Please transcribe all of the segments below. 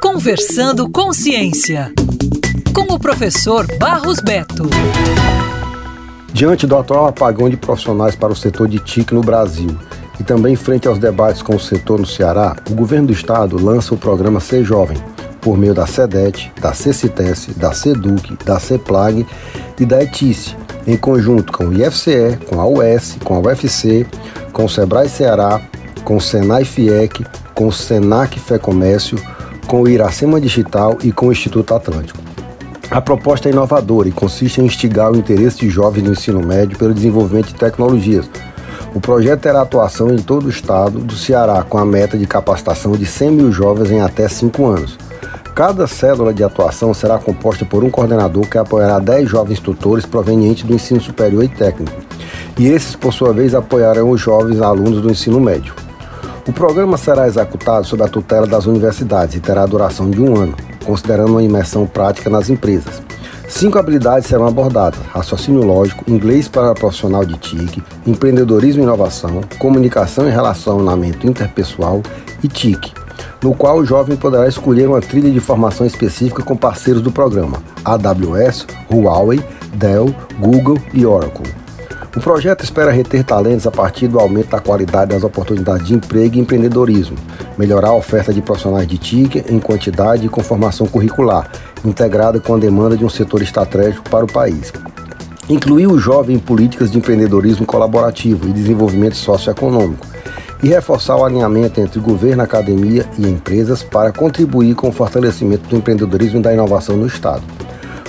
Conversando com Ciência, com o professor Barros Beto. Diante do atual apagão de profissionais para o setor de TIC no Brasil e também frente aos debates com o setor no Ceará, o governo do estado lança o programa Ser Jovem, por meio da SEDET, da CECITES, da SEDUC, da CEPLAG e da ETICE, em conjunto com o IFCE, com a US, com a UFC, com o Sebrae Ceará, com o Senai FIEC, com o Senac Fé Comércio, com o Iracema Digital e com o Instituto Atlântico. A proposta é inovadora e consiste em instigar o interesse de jovens no ensino médio pelo desenvolvimento de tecnologias. O projeto terá atuação em todo o estado do Ceará, com a meta de capacitação de 100 mil jovens em até 5 anos. Cada célula de atuação será composta por um coordenador que apoiará 10 jovens tutores provenientes do ensino superior e técnico, e esses, por sua vez, apoiarão os jovens alunos do ensino médio. O programa será executado sob a tutela das universidades e terá duração de um ano, considerando uma imersão prática nas empresas. Cinco habilidades serão abordadas: raciocínio lógico, inglês para profissional de TIC, empreendedorismo e inovação, comunicação e relacionamento interpessoal e TIC, no qual o jovem poderá escolher uma trilha de formação específica com parceiros do programa: AWS, Huawei, Dell, Google e Oracle. O projeto espera reter talentos a partir do aumento da qualidade das oportunidades de emprego e empreendedorismo, melhorar a oferta de profissionais de TIC em quantidade e com formação curricular, integrada com a demanda de um setor estratégico para o país. Incluir o jovem em políticas de empreendedorismo colaborativo e desenvolvimento socioeconômico, e reforçar o alinhamento entre governo, academia e empresas para contribuir com o fortalecimento do empreendedorismo e da inovação no Estado.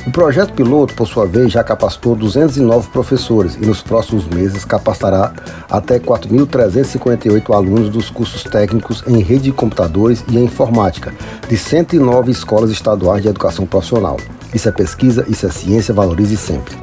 O projeto piloto, por sua vez, já capacitou 209 professores e nos próximos meses capacitará até 4.358 alunos dos cursos técnicos em rede de computadores e informática de 109 escolas estaduais de educação profissional. Isso é pesquisa, isso é ciência, valorize sempre.